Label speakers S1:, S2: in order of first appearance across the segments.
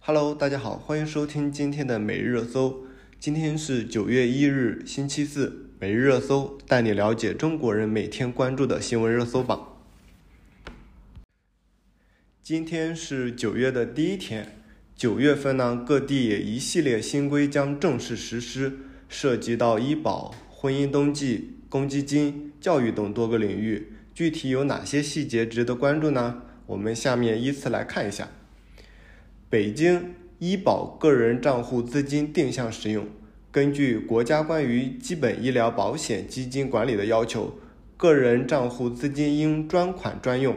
S1: Hello，大家好，欢迎收听今天的每日热搜。今天是九月一日，星期四。每日热搜带你了解中国人每天关注的新闻热搜榜。今天是九月的第一天。九月份呢，各地也一系列新规将正式实施，涉及到医保、婚姻登记、公积金、教育等多个领域。具体有哪些细节值得关注呢？我们下面依次来看一下。北京医保个人账户资金定向使用。根据国家关于基本医疗保险基金管理的要求，个人账户资金应专款专用。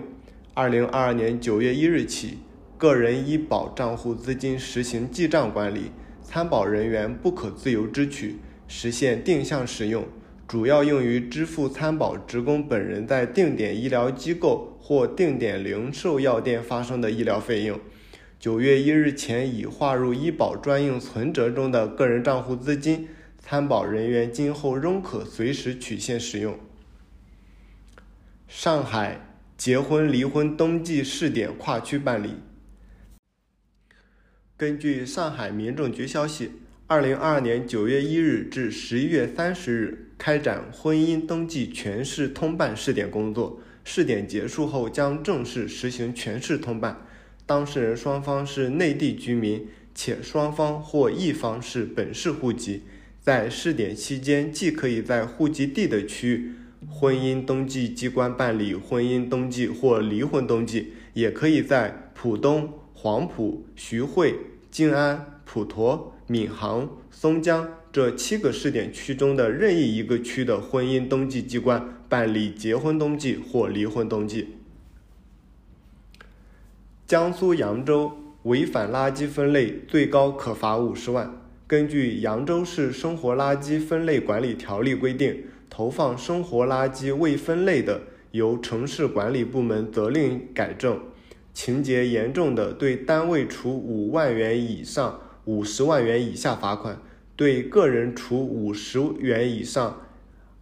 S1: 二零二二年九月一日起，个人医保账户资金实行记账管理，参保人员不可自由支取，实现定向使用。主要用于支付参保职工本人在定点医疗机构或定点零售药店发生的医疗费用。九月一日前已划入医保专用存折中的个人账户资金，参保人员今后仍可随时取现使用。上海结婚离婚登记试点跨区办理。根据上海民政局消息。二零二二年九月一日至十一月三十日开展婚姻登记全市通办试点工作，试点结束后将正式实行全市通办。当事人双方是内地居民，且双方或一方是本市户籍，在试点期间，既可以在户籍地的区婚姻登记机关办理婚姻登记或离婚登记，也可以在浦东、黄埔、徐汇、静安、普陀。闵行、松江这七个试点区中的任意一个区的婚姻登记机关办理结婚登记或离婚登记。江苏扬州违反垃圾分类，最高可罚五十万。根据《扬州市生活垃圾分类管理条例》规定，投放生活垃圾未分类的，由城市管理部门责令改正，情节严重的，对单位处五万元以上。五十万元以下罚款，对个人处五十元以上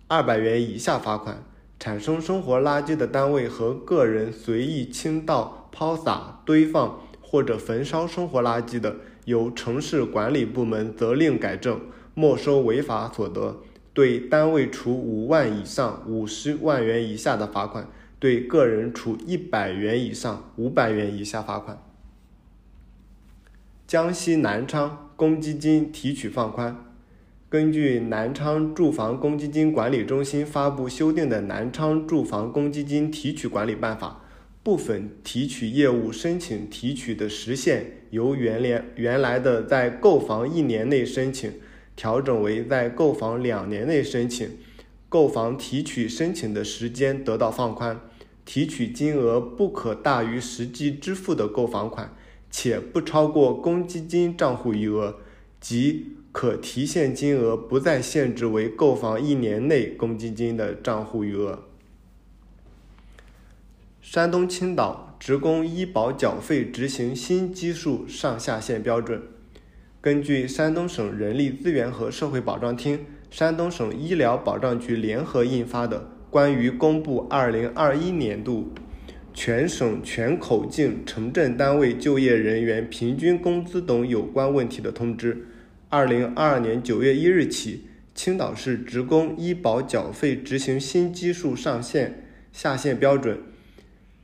S1: 二百元以下罚款。产生生活垃圾的单位和个人随意倾倒、抛洒、堆放或者焚烧生活垃圾的，由城市管理部门责令改正，没收违法所得。对单位处五万以上五十万元以下的罚款，对个人处一百元以上五百元以下罚款。江西南昌公积金提取放宽。根据南昌住房公积金管理中心发布修订的《南昌住房公积金提取管理办法》，部分提取业务申请提取的时限由原来原来的在购房一年内申请，调整为在购房两年内申请，购房提取申请的时间得到放宽，提取金额不可大于实际支付的购房款。且不超过公积金账户余额，即可提现金额不再限制为购房一年内公积金的账户余额。山东青岛职工医保缴费执行新基数上下限标准。根据山东省人力资源和社会保障厅、山东省医疗保障局联合印发的《关于公布二零二一年度》。全省全口径城镇单位就业人员平均工资等有关问题的通知，二零二二年九月一日起，青岛市职工医保缴费执行新基数上限下限标准，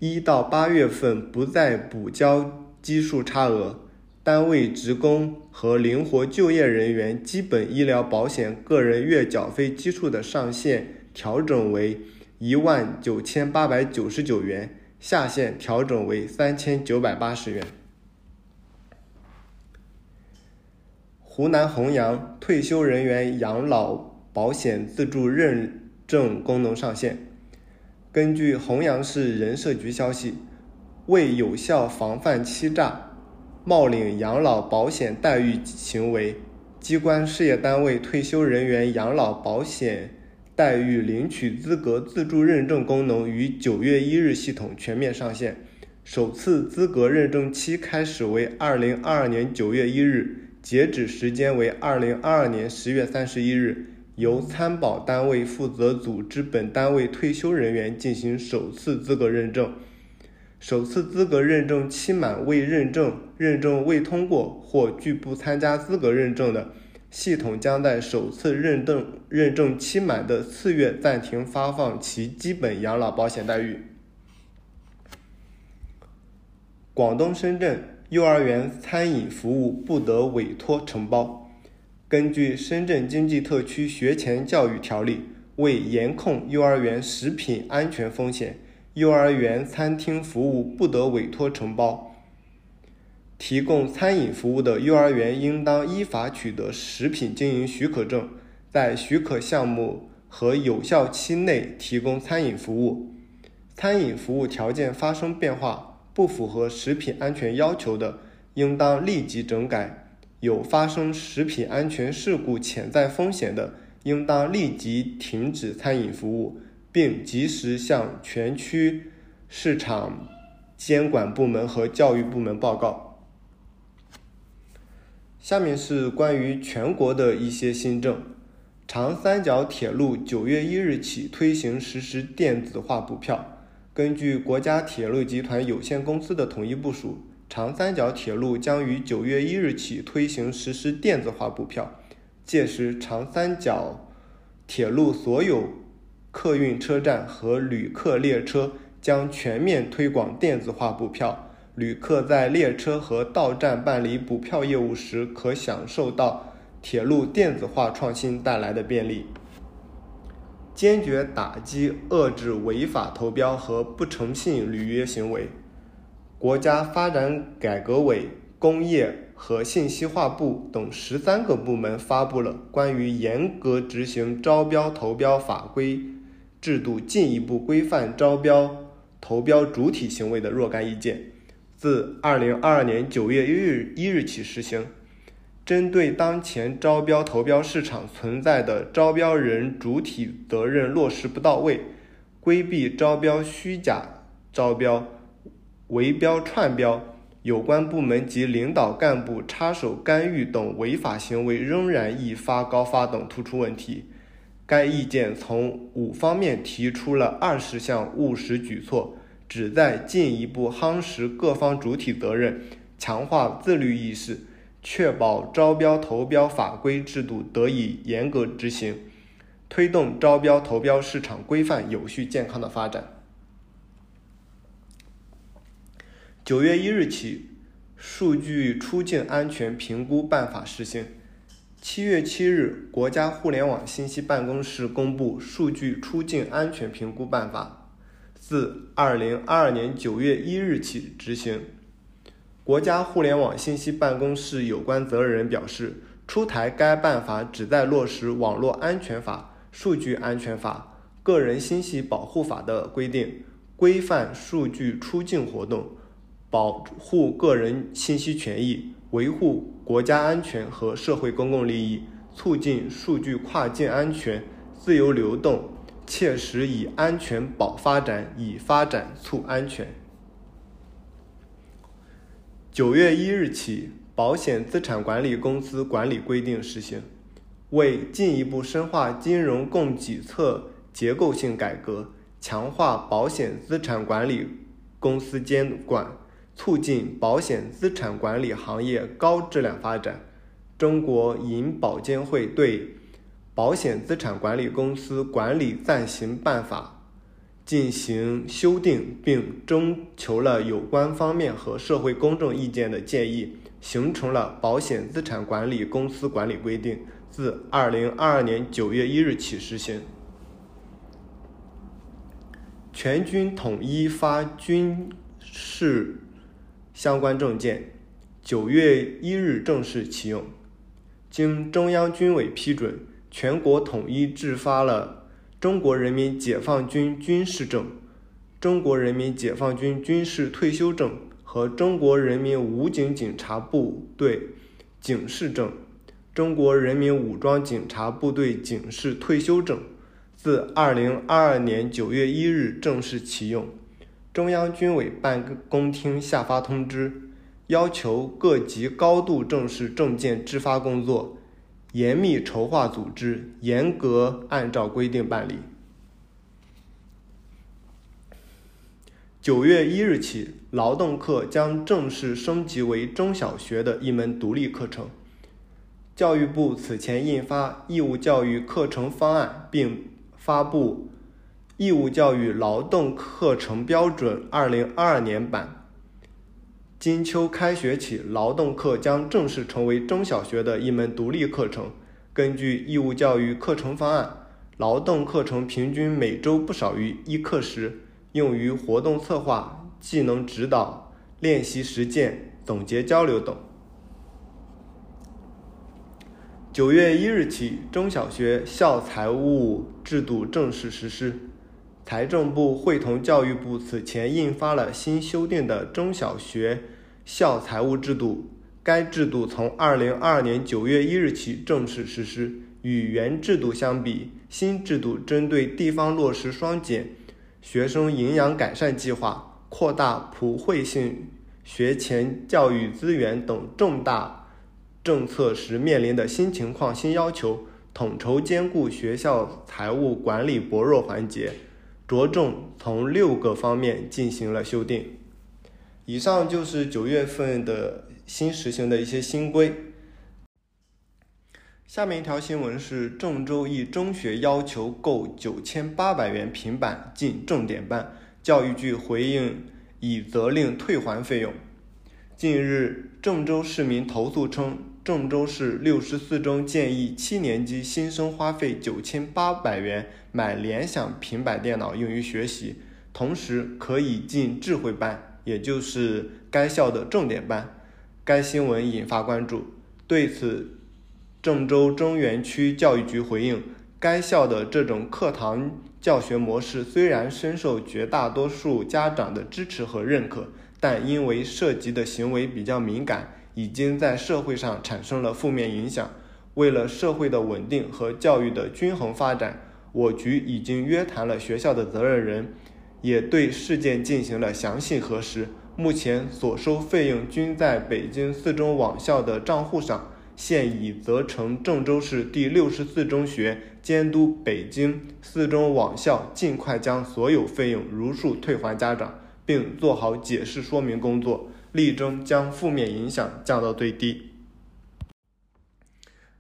S1: 一到八月份不再补交基数差额，单位职工和灵活就业人员基本医疗保险个人月缴费基数的上限调整为一万九千八百九十九元。下限调整为三千九百八十元。湖南衡阳退休人员养老保险自助认证功能上线。根据衡阳市人社局消息，为有效防范欺诈、冒领养老保险待遇行为，机关事业单位退休人员养老保险。待遇领取资格自助认证功能于九月一日系统全面上线，首次资格认证期开始为二零二二年九月一日，截止时间为二零二二年十月三十一日。由参保单位负责组织本单位退休人员进行首次资格认证，首次资格认证期满未认证、认证未通过或拒不参加资格认证的，系统将在首次认证认证期满的次月暂停发放其基本养老保险待遇。广东深圳幼儿园餐饮服务不得委托承包。根据《深圳经济特区学前教育条例》，为严控幼儿园食品安全风险。幼儿园餐厅服务不得委托承包。提供餐饮服务的幼儿园应当依法取得食品经营许可证，在许可项目和有效期内提供餐饮服务。餐饮服务条件发生变化，不符合食品安全要求的，应当立即整改；有发生食品安全事故潜在风险的，应当立即停止餐饮服务。并及时向全区市场监管部门和教育部门报告。下面是关于全国的一些新政：长三角铁路九月一日起推行实施电子化补票。根据国家铁路集团有限公司的统一部署，长三角铁路将于九月一日起推行实施电子化补票，届时长三角铁路所有。客运车站和旅客列车将全面推广电子化补票，旅客在列车和到站办理补票业务时，可享受到铁路电子化创新带来的便利。坚决打击遏制违法投标和不诚信履约行为。国家发展改革委、工业和信息化部等十三个部门发布了关于严格执行招标投标法规。制度进一步规范招标投标主体行为的若干意见，自二零二二年九月一日一日起实行。针对当前招标投标市场存在的招标人主体责任落实不到位、规避招标虚假招标、围标串标，有关部门及领导干部插手干预等违法行为仍然易发高发等突出问题。该意见从五方面提出了二十项务实举措，旨在进一步夯实各方主体责任，强化自律意识，确保招标投标法规制度得以严格执行，推动招标投标市场规范有序健康的发展。九月一日起，《数据出境安全评估办法》实行。七月七日，国家互联网信息办公室公布《数据出境安全评估办法》，自二零二二年九月一日起执行。国家互联网信息办公室有关责任人表示，出台该办法旨在落实《网络安全法》《数据安全法》《个人信息保护法》的规定，规范数据出境活动，保护个人信息权益。维护国家安全和社会公共利益，促进数据跨境安全、自由流动，切实以安全保发展，以发展促安全。九月一日起，保险资产管理公司管理规定实行。为进一步深化金融供给侧结构性改革，强化保险资产管理公司监管。促进保险资产管理行业高质量发展，中国银保监会对《保险资产管理公司管理暂行办法》进行修订，并征求了有关方面和社会公众意见的建议，形成了《保险资产管理公司管理规定》，自二零二二年九月一日起实行。全军统一发军事。相关证件九月一日正式启用。经中央军委批准，全国统一制发了中国人民解放军军事证、中国人民解放军军事退休证和中国人民武警警察部队警示证、中国人民武装警察部队警示退休证，自二零二二年九月一日正式启用。中央军委办公厅下发通知，要求各级高度重视证件制发工作，严密筹划组织，严格按照规定办理。九月一日起，劳动课将正式升级为中小学的一门独立课程。教育部此前印发《义务教育课程方案》，并发布《义务教育劳动课程标准（二零二二年版）》。金秋开学起，劳动课将正式成为中小学的一门独立课程。根据《义务教育课程方案》，劳动课程平均每周不少于一课时。用于活动策划、技能指导、练习实践、总结交流等。九月一日起，中小学校财务制度正式实施。财政部会同教育部此前印发了新修订的中小学校财务制度，该制度从二零二二年九月一日起正式实施。与原制度相比，新制度针对地方落实双减。学生营养改善计划、扩大普惠性学前教育资源等重大政策时面临的新情况、新要求，统筹兼顾学校财务管理薄弱环节，着重从六个方面进行了修订。以上就是九月份的新实行的一些新规。下面一条新闻是：郑州一中学要求购九千八百元平板进重点班，教育局回应已责令退还费用。近日，郑州市民投诉称，郑州市六十四中建议七年级新生花费九千八百元买联想平板电脑用于学习，同时可以进智慧班，也就是该校的重点班。该新闻引发关注，对此。郑州中原区教育局回应，该校的这种课堂教学模式虽然深受绝大多数家长的支持和认可，但因为涉及的行为比较敏感，已经在社会上产生了负面影响。为了社会的稳定和教育的均衡发展，我局已经约谈了学校的责任人，也对事件进行了详细核实。目前所收费用均在北京四中网校的账户上。现已责成郑州市第六十四中学监督北京四中网校尽快将所有费用如数退还家长，并做好解释说明工作，力争将负面影响降到最低。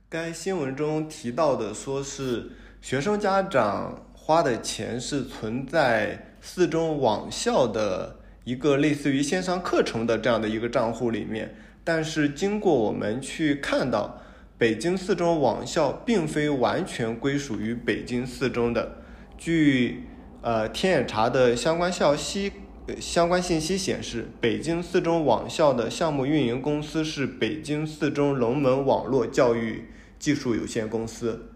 S1: 该新闻中提到的，说是学生家长花的钱是存在四中网校的一个类似于线上课程的这样的一个账户里面。但是经过我们去看到，北京四中网校并非完全归属于北京四中的。据呃天眼查的相关校息相关信息显示，北京四中网校的项目运营公司是北京四中龙门网络教育技术有限公司，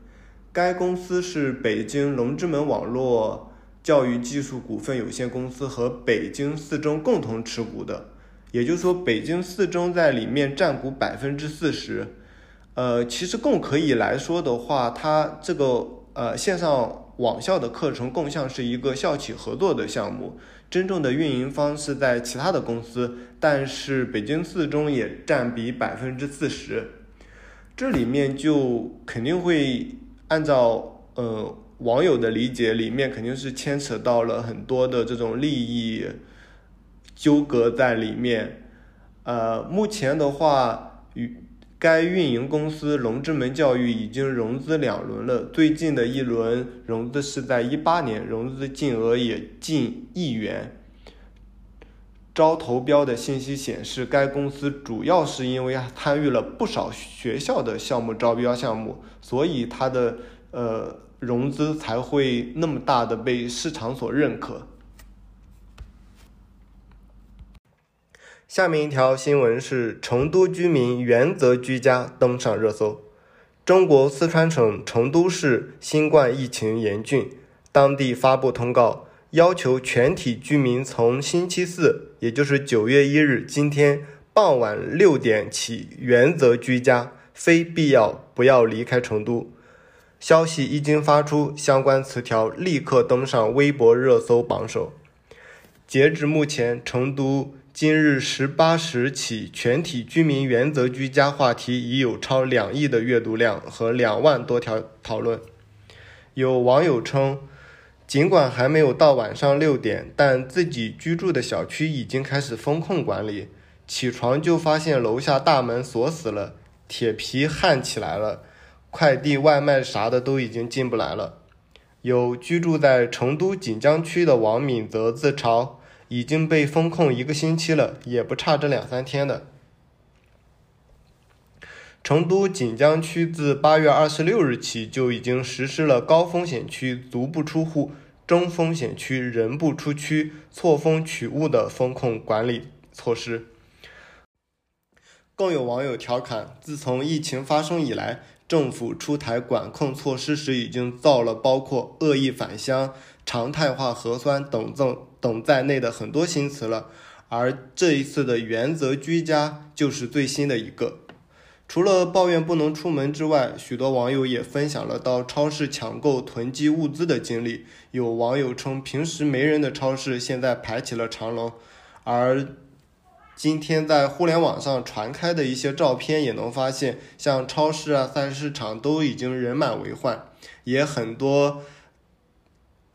S1: 该公司是北京龙之门网络教育技术股份有限公司和北京四中共同持股的。也就是说，北京四中在里面占股百分之四十。呃，其实更可以来说的话，它这个呃线上网校的课程更像是一个校企合作的项目，真正的运营方是在其他的公司，但是北京四中也占比百分之四十。这里面就肯定会按照呃网友的理解，里面肯定是牵扯到了很多的这种利益。纠葛在里面，呃，目前的话，与该运营公司龙之门教育已经融资两轮了，最近的一轮融资是在一八年，融资金额也近亿元。招投标的信息显示，该公司主要是因为参与了不少学校的项目招标项目，所以它的呃融资才会那么大的被市场所认可。下面一条新闻是：成都居民原则居家登上热搜。中国四川省成都市新冠疫情严峻，当地发布通告，要求全体居民从星期四，也就是九月一日今天傍晚六点起原则居家，非必要不要离开成都。消息一经发出，相关词条立刻登上微博热搜榜首。截至目前，成都。今日十八时起，全体居民原则居家话题已有超两亿的阅读量和两万多条讨论。有网友称，尽管还没有到晚上六点，但自己居住的小区已经开始封控管理。起床就发现楼下大门锁死了，铁皮焊起来了，快递、外卖啥的都已经进不来了。有居住在成都锦江区的王敏则自嘲，已经被封控一个星期了，也不差这两三天的。成都锦江区自八月二十六日起就已经实施了高风险区足不出户、中风险区人不出区、错峰取物的风控管理措施。更有网友调侃，自从疫情发生以来，政府出台管控措施时已经造了包括恶意返乡、常态化核酸等等等在内的很多新词了，而这一次的原则居家就是最新的一个。除了抱怨不能出门之外，许多网友也分享了到超市抢购囤积物资的经历。有网友称，平时没人的超市现在排起了长龙，而今天在互联网上传开的一些照片也能发现，像超市啊、菜市场都已经人满为患，也很多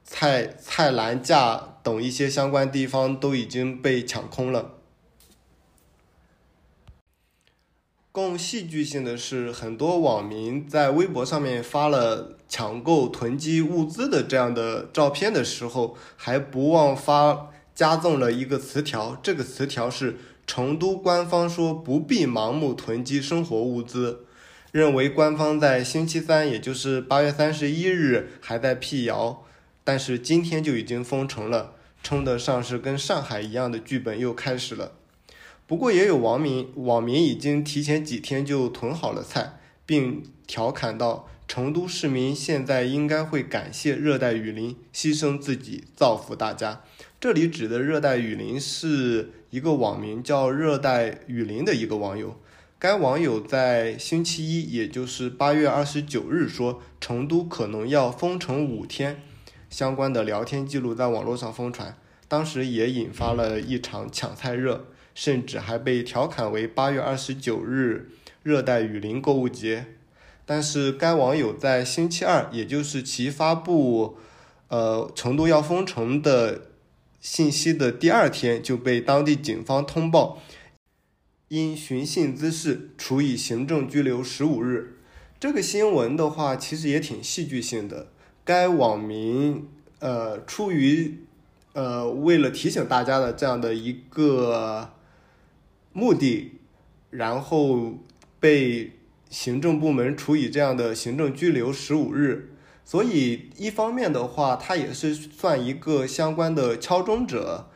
S1: 菜菜篮架等一些相关地方都已经被抢空了。更戏剧性的是，很多网民在微博上面发了抢购囤积物资的这样的照片的时候，还不忘发加赠了一个词条。这个词条是：成都官方说不必盲目囤积生活物资，认为官方在星期三，也就是八月三十一日还在辟谣，但是今天就已经封城了，称得上是跟上海一样的剧本又开始了。不过也有网民网民已经提前几天就囤好了菜，并调侃道：“成都市民现在应该会感谢热带雨林，牺牲自己造福大家。”这里指的热带雨林是一个网名叫“热带雨林”的一个网友。该网友在星期一，也就是八月二十九日说，成都可能要封城五天，相关的聊天记录在网络上疯传，当时也引发了一场抢菜热。甚至还被调侃为八月二十九日热带雨林购物节，但是该网友在星期二，也就是其发布呃成都要封城的信息的第二天，就被当地警方通报，因寻衅滋事处以行政拘留十五日。这个新闻的话，其实也挺戏剧性的。该网民呃出于呃为了提醒大家的这样的一个。目的，然后被行政部门处以这样的行政拘留十五日，所以一方面的话，他也是算一个相关的敲钟者，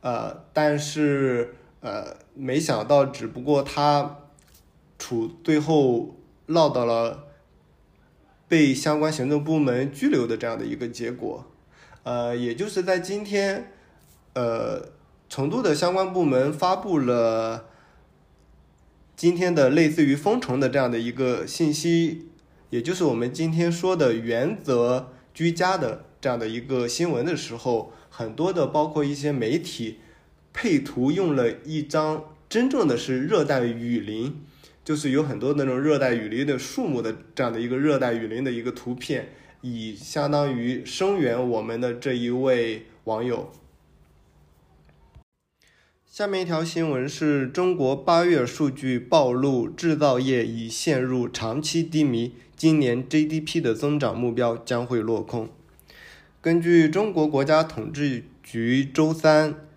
S1: 呃，但是呃，没想到，只不过他处最后落到了被相关行政部门拘留的这样的一个结果，呃，也就是在今天，呃。成都的相关部门发布了今天的类似于封城的这样的一个信息，也就是我们今天说的原则居家的这样的一个新闻的时候，很多的包括一些媒体配图用了一张真正的是热带雨林，就是有很多那种热带雨林的树木的这样的一个热带雨林的一个图片，以相当于声援我们的这一位网友。下面一条新闻是中国八月数据暴露，制造业已陷入长期低迷，今年 GDP 的增长目标将会落空。根据中国国家统计局周三，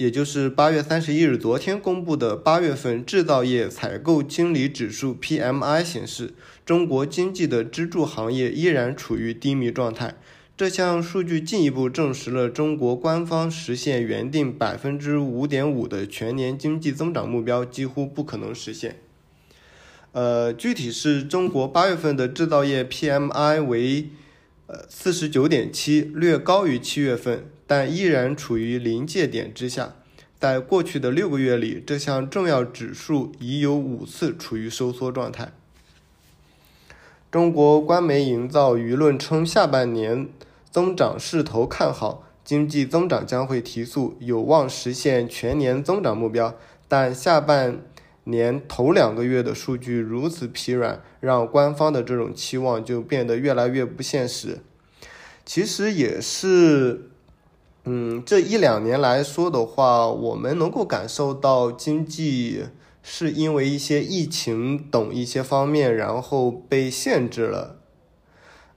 S1: 也就是八月三十一日昨天公布的八月份制造业采购经理指数 PMI 显示，中国经济的支柱行业依然处于低迷状态。这项数据进一步证实了中国官方实现原定百分之五点五的全年经济增长目标几乎不可能实现。呃，具体是中国八月份的制造业 PMI 为呃四十九点七，略高于七月份，但依然处于临界点之下。在过去的六个月里，这项重要指数已有五次处于收缩状态。中国官媒营造舆论称，下半年。增长势头看好，经济增长将会提速，有望实现全年增长目标。但下半年头两个月的数据如此疲软，让官方的这种期望就变得越来越不现实。其实也是，嗯，这一两年来说的话，我们能够感受到经济是因为一些疫情等一些方面，然后被限制了。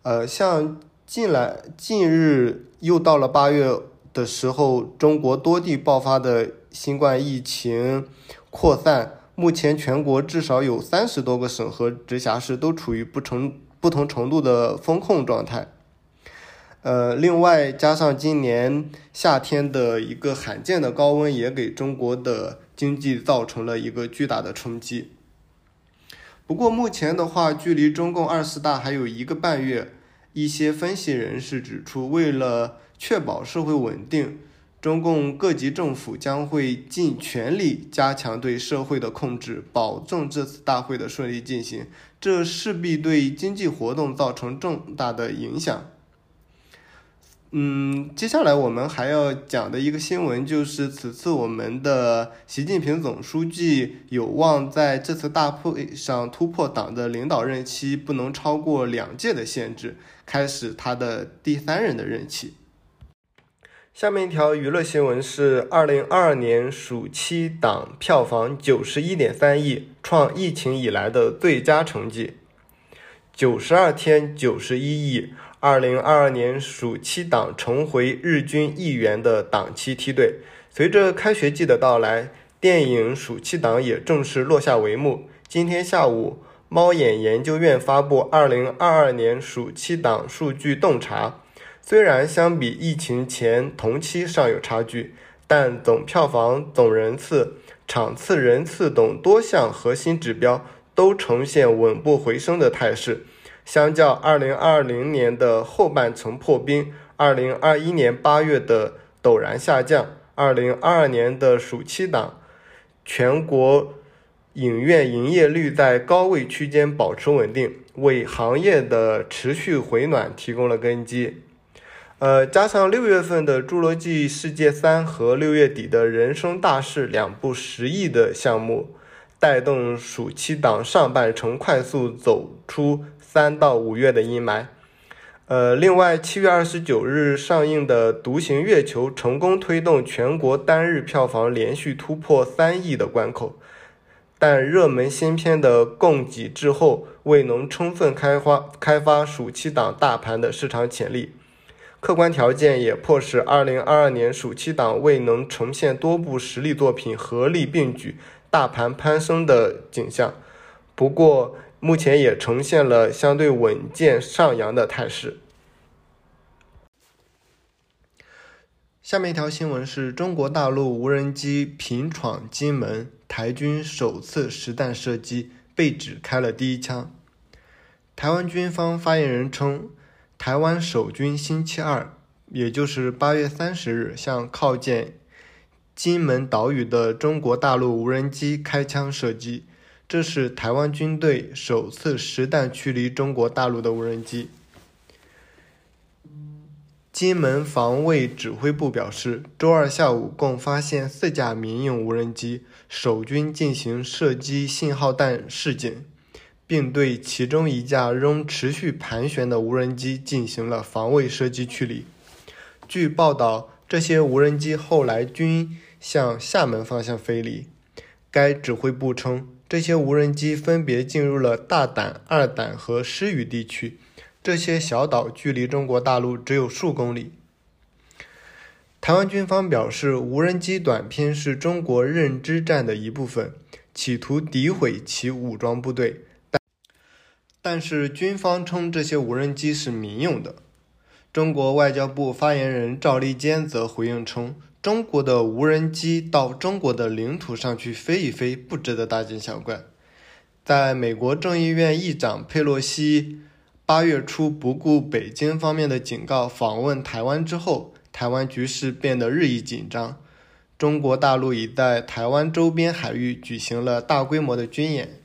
S1: 呃，像近来近日又到了八月的时候，中国多地爆发的新冠疫情扩散，目前全国至少有三十多个省和直辖市都处于不成不同程度的封控状态。呃，另外加上今年夏天的一个罕见的高温，也给中国的经济造成了一个巨大的冲击。不过目前的话，距离中共二十大还有一个半月，一些分析人士指出，为了确保社会稳定，中共各级政府将会尽全力加强对社会的控制，保证这次大会的顺利进行。这势必对经济活动造成重大的影响。嗯，接下来我们还要讲的一个新闻就是，此次我们的习近平总书记有望在这次大会上突破党的领导任期不能超过两届的限制，开始他的第三任的任期。下面一条娱乐新闻是：二零二二年暑期档票房九十一点三亿，创疫情以来的最佳成绩。九十二天九十一亿。二零二二年暑期档重回日均亿元的档期梯队。随着开学季的到来，电影暑期档也正式落下帷幕。今天下午，猫眼研究院发布二零二二年暑期档数据洞察。虽然相比疫情前同期尚有差距，但总票房、总人次、场次人次等多项核心指标都呈现稳步回升的态势。相较2020年的后半程破冰，2021年8月的陡然下降，2022年的暑期档全国影院营业率在高位区间保持稳定，为行业的持续回暖提供了根基。呃，加上六月份的《侏罗纪世界三》和六月底的《人生大事》两部十亿的项目，带动暑期档上半程快速走出。三到五月的阴霾，呃，另外七月二十九日上映的《独行月球》成功推动全国单日票房连续突破三亿的关口，但热门新片的供给滞后，未能充分开发开发暑期档大盘的市场潜力，客观条件也迫使二零二二年暑期档未能呈现多部实力作品合力并举、大盘攀升的景象。不过，目前也呈现了相对稳健上扬的态势。下面一条新闻是中国大陆无人机频闯金门，台军首次实弹射击，被指开了第一枪。台湾军方发言人称，台湾守军星期二，也就是八月三十日，向靠近金门岛屿的中国大陆无人机开枪射击。这是台湾军队首次实弹驱离中国大陆的无人机。金门防卫指挥部表示，周二下午共发现四架民用无人机，守军进行射击信号弹示警，并对其中一架仍持续盘旋的无人机进行了防卫射击驱离。据报道，这些无人机后来均向厦门方向飞离。该指挥部称。这些无人机分别进入了大胆、二胆和失语地区，这些小岛距离中国大陆只有数公里。台湾军方表示，无人机短片是中国认知战的一部分，企图诋毁其武装部队。但但是军方称这些无人机是民用的。中国外交部发言人赵立坚则回应称。中国的无人机到中国的领土上去飞一飞，不值得大惊小怪。在美国众议院议长佩洛西八月初不顾北京方面的警告访问台湾之后，台湾局势变得日益紧张。中国大陆已在台湾周边海域举行了大规模的军演。